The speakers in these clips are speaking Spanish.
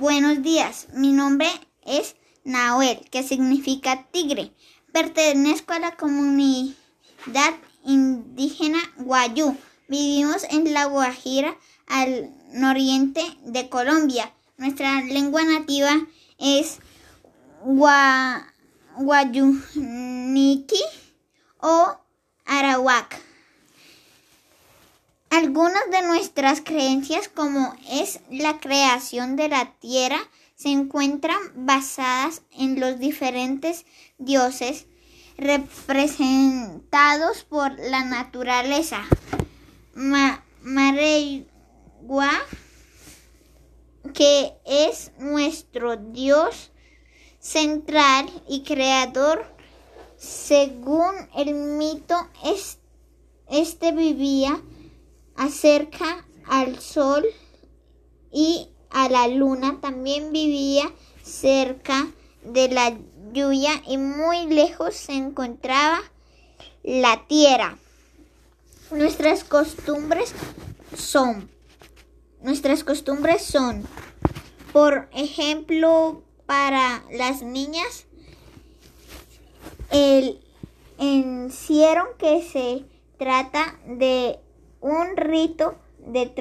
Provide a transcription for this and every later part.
Buenos días, mi nombre es Nahuel, que significa tigre. Pertenezco a la comunidad indígena Guayú. Vivimos en La Guajira, al noriente de Colombia. Nuestra lengua nativa es Guayuniki o Arawak. Algunas de nuestras creencias, como es la creación de la tierra, se encuentran basadas en los diferentes dioses representados por la naturaleza. Ma que es nuestro Dios central y creador, según el mito, este vivía acerca al sol y a la luna. También vivía cerca de la lluvia y muy lejos se encontraba la tierra. Nuestras costumbres son, nuestras costumbres son, por ejemplo, para las niñas, el encierro que se trata de un rito de,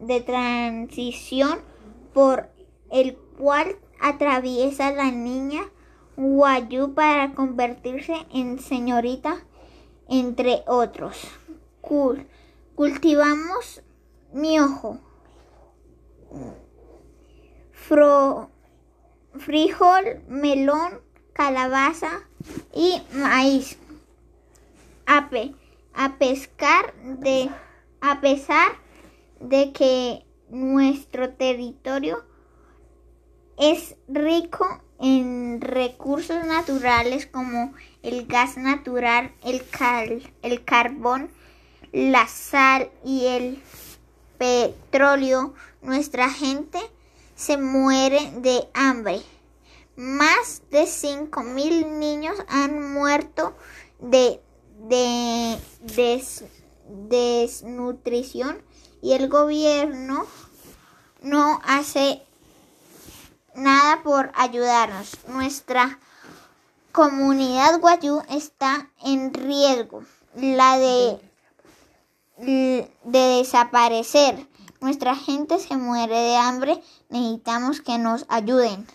de transición por el cual atraviesa la niña Guayú para convertirse en señorita, entre otros. cultivamos miojo, frijol, melón, calabaza y maíz. Ape, a pescar de a pesar de que nuestro territorio es rico en recursos naturales como el gas natural, el, el carbón, la sal y el petróleo, nuestra gente se muere de hambre. Más de 5.000 niños han muerto de, de, de desnutrición y el gobierno no hace nada por ayudarnos. Nuestra comunidad guayú está en riesgo, la de, de desaparecer. Nuestra gente se muere de hambre, necesitamos que nos ayuden.